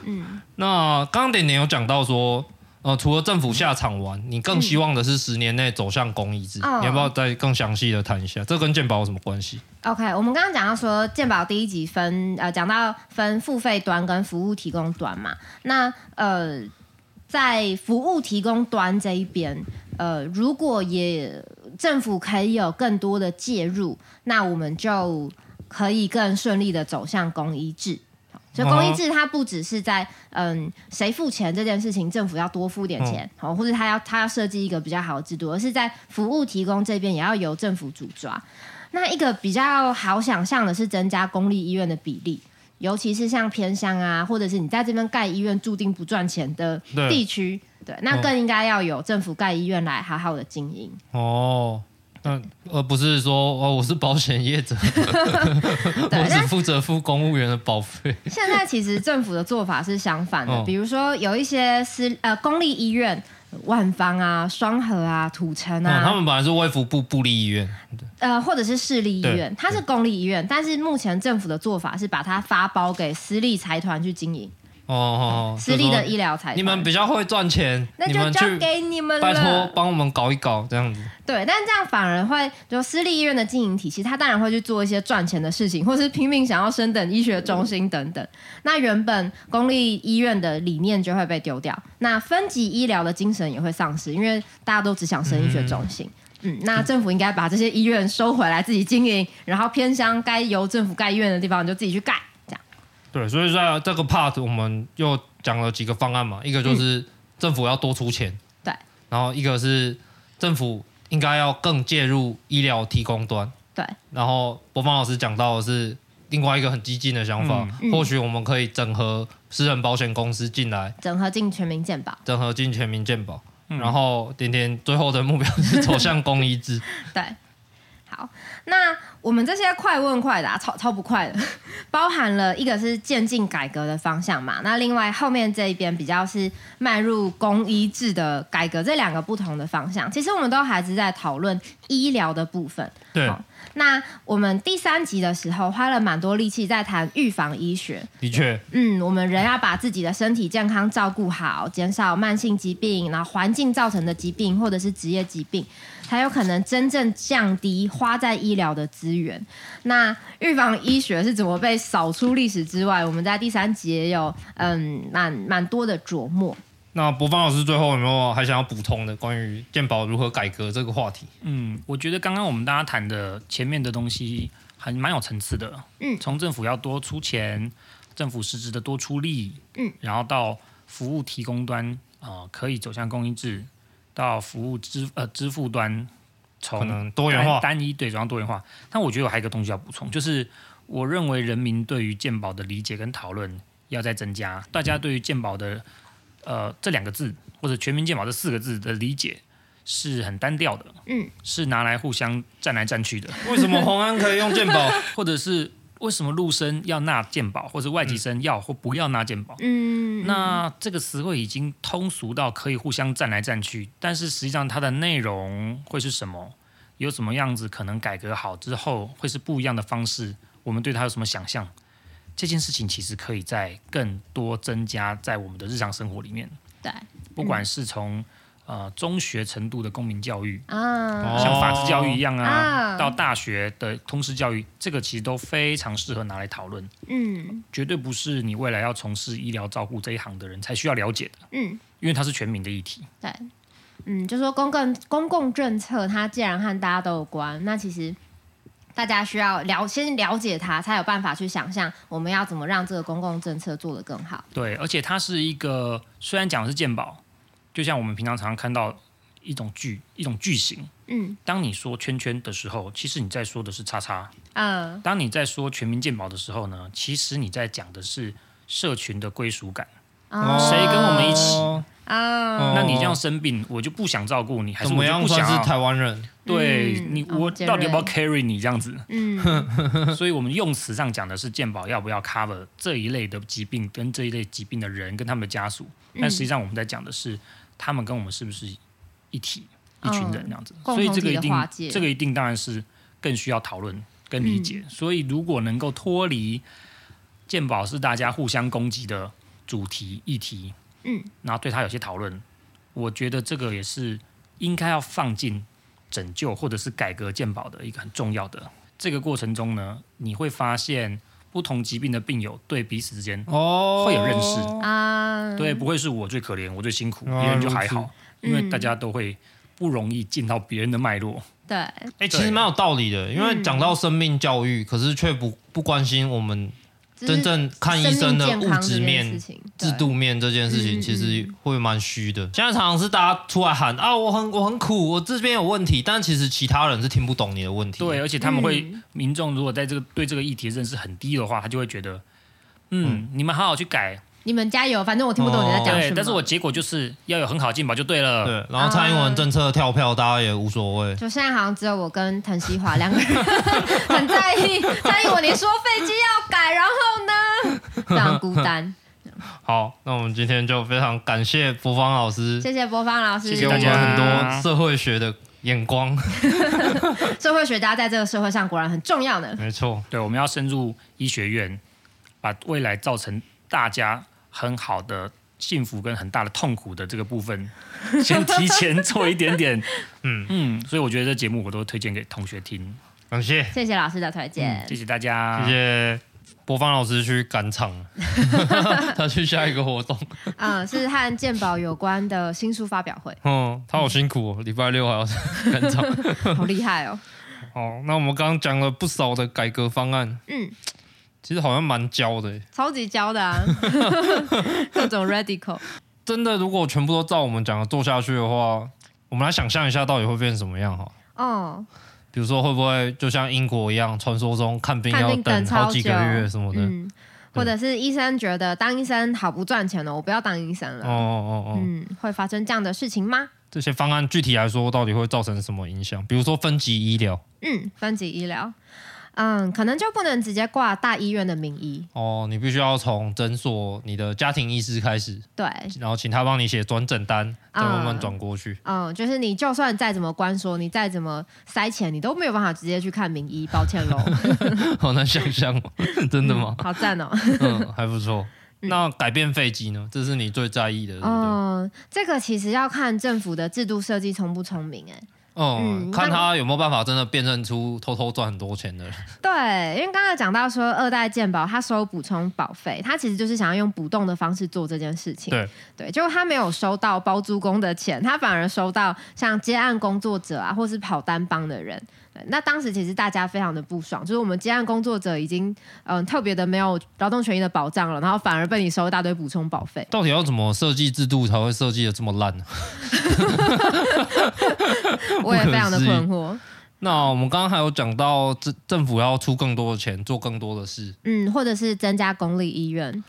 A: 嗯，那刚刚点点有讲到说，呃，除了政府下场玩，你更希望的是十年内走向公益制，嗯，你要不要再更详细的谈一下？这跟健保有什么关系
B: ？OK，我们刚刚讲到说健保第一集分呃讲到分付费端跟服务提供端嘛，那呃在服务提供端这一边，呃如果也政府可以有更多的介入，那我们就可以更顺利的走向公益制。所以公益制它不只是在嗯谁付钱这件事情，政府要多付点钱，好、哦，或者他要他要设计一个比较好的制度，而是在服务提供这边也要由政府主抓。那一个比较好想象的是增加公立医院的比例，尤其是像偏乡啊，或者是你在这边盖医院注定不赚钱的地区。对，那更应该要有政府盖医院来好好的经营。
A: 哦。嗯，而不是说哦，我是保险业者，我只负责付公务员的保费。
B: 现在其实政府的做法是相反的，哦、比如说有一些私呃公立医院，万方啊、双河啊、土城啊、
A: 嗯，他们本来是卫福部部立医院，
B: 呃，或者是市立医院，它是公立医院，但是目前政府的做法是把它发包给私立财团去经营。
A: 哦哦，
B: 私立的医疗财，
A: 你们比较会赚钱，
B: 那就交给你们了。
A: 拜托，帮我们搞一搞这样子。
B: 对，但这样反而会，就私立医院的经营体系，它当然会去做一些赚钱的事情，或是拼命想要升等医学中心等等。那原本公立医院的理念就会被丢掉，那分级医疗的精神也会丧失，因为大家都只想升医学中心。嗯，嗯，那政府应该把这些医院收回来自己经营，然后偏乡该由政府盖医院的地方就自己去盖。
A: 对，所以在这个 part 我们又讲了几个方案嘛，一个就是政府要多出钱，
B: 对，
A: 然后一个是政府应该要更介入医疗提供端，
B: 对，
A: 然后博方老师讲到的是另外一个很激进的想法，嗯、或许我们可以整合私人保险公司进来，
B: 整合进全民健保，
A: 整合进全民健保，嗯、然后点点最后的目标是走向公益制，
B: 对。好，那我们这些快问快答，超超不快的，包含了一个是渐进改革的方向嘛，那另外后面这一边比较是迈入公医制的改革，这两个不同的方向，其实我们都还是在讨论医疗的部分。
A: 对。
B: 那我们第三集的时候花了蛮多力气在谈预防医学。
A: 的确，
B: 嗯，我们人要把自己的身体健康照顾好，减少慢性疾病，然后环境造成的疾病或者是职业疾病。才有可能真正降低花在医疗的资源。那预防医学是怎么被扫出历史之外？我们在第三集也有嗯蛮蛮多的琢磨。
A: 那博方老师最后有没有还想要补充的关于健保如何改革这个话题？
C: 嗯，我觉得刚刚我们大家谈的前面的东西还蛮有层次的。嗯，从政府要多出钱，政府实质的多出力，嗯，然后到服务提供端啊、呃，可以走向公益制。到服务支呃支付端，从
A: 多元化。
C: 单一对转向多元化，但我觉得我还有一个东西要补充，就是我认为人民对于鉴宝的理解跟讨论要再增加，大家对于鉴宝的呃这两个字或者全民鉴宝这四个字的理解是很单调的，嗯，是拿来互相站来站去的。
A: 为什么红安可以用鉴宝，
C: 或者是？为什么陆生要纳健保，或者外籍生要或不要纳健保？嗯，那这个词汇已经通俗到可以互相站来站去，但是实际上它的内容会是什么？有什么样子可能改革好之后会是不一样的方式？我们对它有什么想象？这件事情其实可以在更多增加在我们的日常生活里面。
B: 对，
C: 不管是从。呃，中学程度的公民教育啊，像法治教育一样啊，啊到大学的通识教育，这个其实都非常适合拿来讨论。嗯，绝对不是你未来要从事医疗照顾这一行的人才需要了解的。嗯，因为它是全民的议题。
B: 对，嗯，就说公共公共政策，它既然和大家都有关，那其实大家需要了先了解它，才有办法去想象我们要怎么让这个公共政策做得更好。
C: 对，而且它是一个虽然讲的是健保。就像我们平常常常看到一种句一种句型，嗯，当你说圈圈的时候，其实你在说的是叉叉，嗯，当你在说全民健保的时候呢，其实你在讲的是社群的归属感，哦，谁跟我们一起啊？那你这样生病，我就不想照顾你，还是我就不想
A: 是台湾人？
C: 对你，我到底要不要 carry 你这样子？嗯，所以我们用词上讲的是健保要不要 cover 这一类的疾病跟这一类疾病的人跟他们的家属，但实际上我们在讲的是。他们跟我们是不是一体一群人这样子？嗯、所以这个一定，这个一定当然是更需要讨论跟理解。嗯、所以如果能够脱离鉴宝是大家互相攻击的主题议题，嗯，然后对他有些讨论，我觉得这个也是应该要放进拯救或者是改革鉴宝的一个很重要的这个过程中呢，你会发现。不同疾病的病友对彼此之间会有认识。啊，oh, 对，不会是我最可怜，我最辛苦，别人就还好，因为大家都会不容易进到别人的脉络。
B: 对，
A: 哎，其实蛮有道理的，因为讲到生命教育，可是却不不关心我们。真正看医生的物质面、制度面这件事情，其实会蛮虚的。现在常常是大家出来喊啊，我很我很苦，我这边有问题，但其实其他人是听不懂你的问题。
C: 对，而且他们会，民众如果在这个对这个议题认识很低的话，他就会觉得，嗯，你们好好去改，
B: 你们加油，反正我听不懂你在讲什么。
C: 对，但是我结果就是要有很好的健保就对了。
A: 对，然后蔡英文政策跳票，大家也无所谓。
B: 就现在好像只有我跟滕西华两个人 很在意蔡英文，你说飞机要改，然后呢，非常孤单。
A: 好，那我们今天就非常感谢博芳老师，
B: 谢谢博芳老师，
A: 给我们很多社会学的眼光。
B: 社会学家在这个社会上果然很重要呢。
A: 没错，
C: 对，我们要深入医学院，把未来造成大家。很好的幸福跟很大的痛苦的这个部分，先提前做一点点，嗯。嗯，所以我觉得这节目我都推荐给同学听。
A: 感谢，
B: 谢谢老师的推荐，
C: 嗯，谢谢大家，
A: 谢谢。博芳老师去赶场，他去下一个活动，
B: 嗯，是和鉴宝有关的新书发表会，
A: 嗯，他好辛苦哦，礼拜六还要赶场，
B: 好厉害哦。
A: 好，那我们刚刚讲了不少的改革方案，嗯。其实好像蛮焦的，
B: 超级焦的啊，各种 radical。
A: 真的，如果全部都照我们讲的做下去的话，我们来想象一下，到底会变成什么样哈？哦，比如说会不会就像英国一样，传说中看病要等好几个月什么的，
B: 嗯，或者是医生觉得当医生好不赚钱了，我不要当医生了。哦哦哦哦，嗯，会发生这样的事情吗？
A: 这些方案具体来说，到底会造成什么影响？比如说分级医疗，
B: 嗯，分级医疗。嗯，可能就不能直接挂大医院的名医
A: 哦，你必须要从诊所你的家庭医师开始，
B: 对，
A: 然后请他帮你写转诊单，再慢慢转过去。
B: 嗯，就是你就算再怎么关说，你再怎么塞钱，你都没有办法直接去看名医，抱歉喽。
A: 好难想象，真的吗？
B: 嗯、好赞哦，
A: 嗯，还不错。那改变废机呢？这是你最在意的，
B: 嗯，这个其实要看政府的制度设计聪不聪明，哎。
A: 嗯，看他有没有办法真的辨认出偷偷赚很多钱的人。
B: 对，因为刚才讲到说二代健保他收补充保费，他其实就是想要用补动的方式做这件事情。
A: 对
B: 对，就他没有收到包租公的钱，他反而收到像接案工作者啊，或是跑单帮的人。那当时其实大家非常的不爽，就是我们接案工作者已经嗯、呃、特别的没有劳动权益的保障了，然后反而被你收一大堆补充保费。
A: 到底要怎么设计制度才会设计的这么烂呢？
B: 我也非常的困惑。
A: 那我们刚刚还有讲到政政府要出更多的钱做更多的事，
B: 嗯，或者是增加公立医院。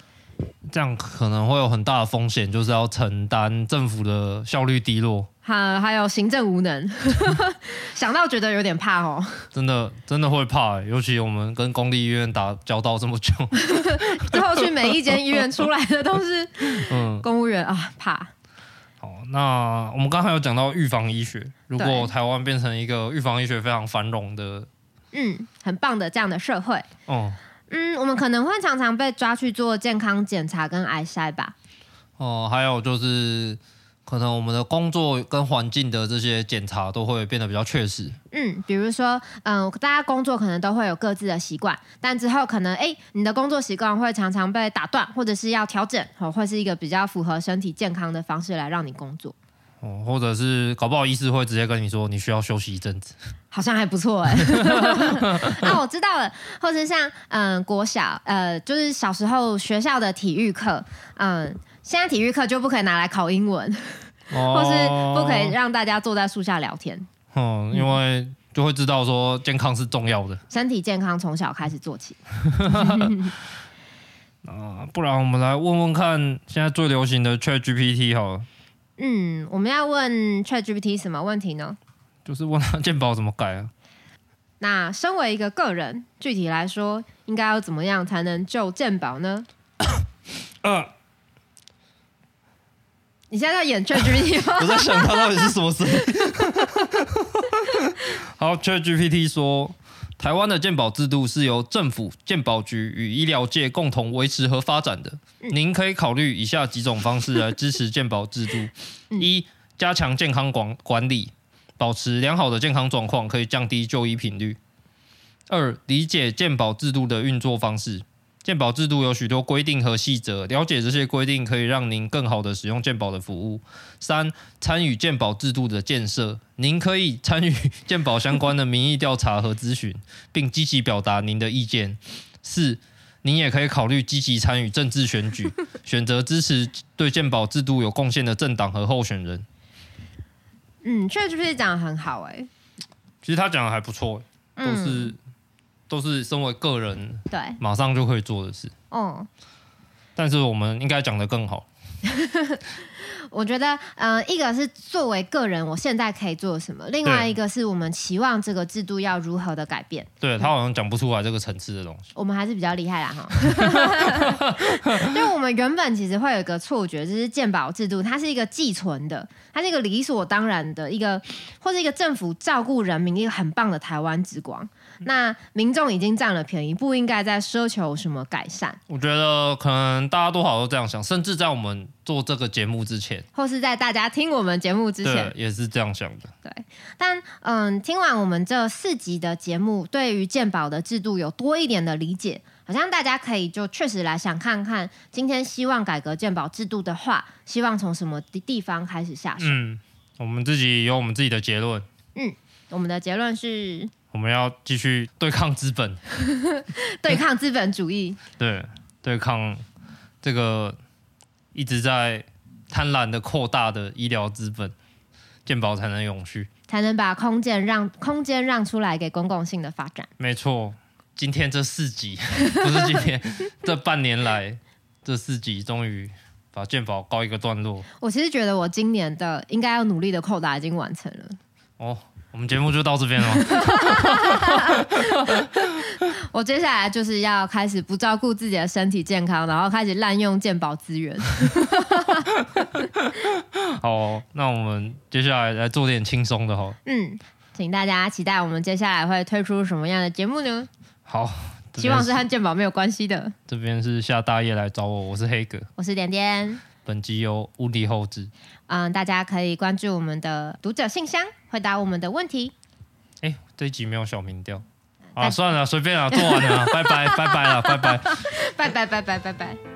A: 这样可能会有很大的风险，就是要承担政府的效率低落，
B: 还还有行政无能，想到觉得有点怕哦。
A: 真的真的会怕，尤其我们跟公立医院打交道这么久，
B: 最后去每一间医院出来的都是 嗯公务员啊，怕。
A: 好，那我们刚才有讲到预防医学，如果台湾变成一个预防医学非常繁荣的，
B: 嗯，很棒的这样的社会，哦。嗯，我们可能会常常被抓去做健康检查跟癌筛吧。
A: 哦，还有就是，可能我们的工作跟环境的这些检查都会变得比较确实。
B: 嗯，比如说，嗯，大家工作可能都会有各自的习惯，但之后可能，哎，你的工作习惯会常常被打断，或者是要调整，哦，会是一个比较符合身体健康的方式来让你工作。
A: 哦，或者是搞不好医师会直接跟你说，你需要休息一阵子，
B: 好像还不错哎。啊，我知道了，或者像嗯国小呃，就是小时候学校的体育课，嗯，现在体育课就不可以拿来考英文，哦、或是不可以让大家坐在树下聊天。
A: 嗯，因为就会知道说健康是重要的，
B: 身体健康从小开始做起。
A: 啊，不然我们来问问看，现在最流行的 ChatGPT 好了。
B: 嗯，我们要问 ChatGPT 什么问题呢？
A: 就是问他鉴宝怎么改啊？
B: 那身为一个个人，具体来说，应该要怎么样才能救鉴宝呢？呃，你现在在演 ChatGPT 吗？
A: 我在想他到底是什么声音。好，ChatGPT 说。台湾的健保制度是由政府、健保局与医疗界共同维持和发展的。您可以考虑以下几种方式来支持健保制度：一、加强健康管管理，保持良好的健康状况可以降低就医频率；二、理解健保制度的运作方式。健保制度有许多规定和细则，了解这些规定可以让您更好的使用鉴宝的服务。三、参与鉴宝制度的建设，您可以参与 鉴宝相关的民意调查和咨询，并积极表达您的意见。四、您也可以考虑积极参与政治选举，选择支持对鉴宝制度有贡献的政党和候选人。
B: 嗯，确实是讲得很好哎。
A: 其实他讲的还不错，都是。嗯都是身为个人，
B: 对，
A: 马上就可以做的事。
B: 嗯，
A: 但是我们应该讲的更好。
B: 我觉得，呃，一个是作为个人，我现在可以做什么；另外一个是我们期望这个制度要如何的改变。
A: 对，他好像讲不出来这个层次的东西。
B: 我们还是比较厉害啦，哈。因为我们原本其实会有一个错觉，就是鉴保制度它是一个寄存的，它是一个理所当然的一个，或是一个政府照顾人民一个很棒的台湾之光。那民众已经占了便宜，不应该再奢求什么改善。
A: 我觉得可能大家多少都这样想，甚至在我们做这个节目之前，
B: 或是在大家听我们节目之前，
A: 也是这样想的。
B: 对，但嗯，听完我们这四集的节目，对于鉴宝的制度有多一点的理解，好像大家可以就确实来想看看，今天希望改革鉴保制度的话，希望从什么地方开始下手？
A: 嗯，我们自己有我们自己的结论。
B: 嗯，我们的结论是。
A: 我们要继续对抗资本，
B: 对抗资本主义，
A: 对，对抗这个一直在贪婪的扩大的医疗资本，健保才能永续，
B: 才能把空间让空间让出来给公共性的发展。
A: 没错，今天这四集 不是今天，这半年来这四集终于把健保告一个段落。
B: 我其实觉得我今年的应该要努力的扣打已经完成了。
A: 哦。我们节目就到这边了。
B: 我接下来就是要开始不照顾自己的身体健康，然后开始滥用健保资源。
A: 好，那我们接下来来做点轻松的哈。
B: 嗯，请大家期待我们接下来会推出什么样的节目呢？
A: 好，
B: 希望是和健保没有关系的。
A: 这边是夏大业来找我，我是黑哥，
B: 我是点点。
A: 本集由无敌后置。
B: 嗯，大家可以关注我们的读者信箱，回答我们的问题。
A: 哎、欸，这一集没有小民调啊，算了，随便了，做完了，拜拜，拜拜了，拜拜，
B: 拜拜，拜拜，拜拜。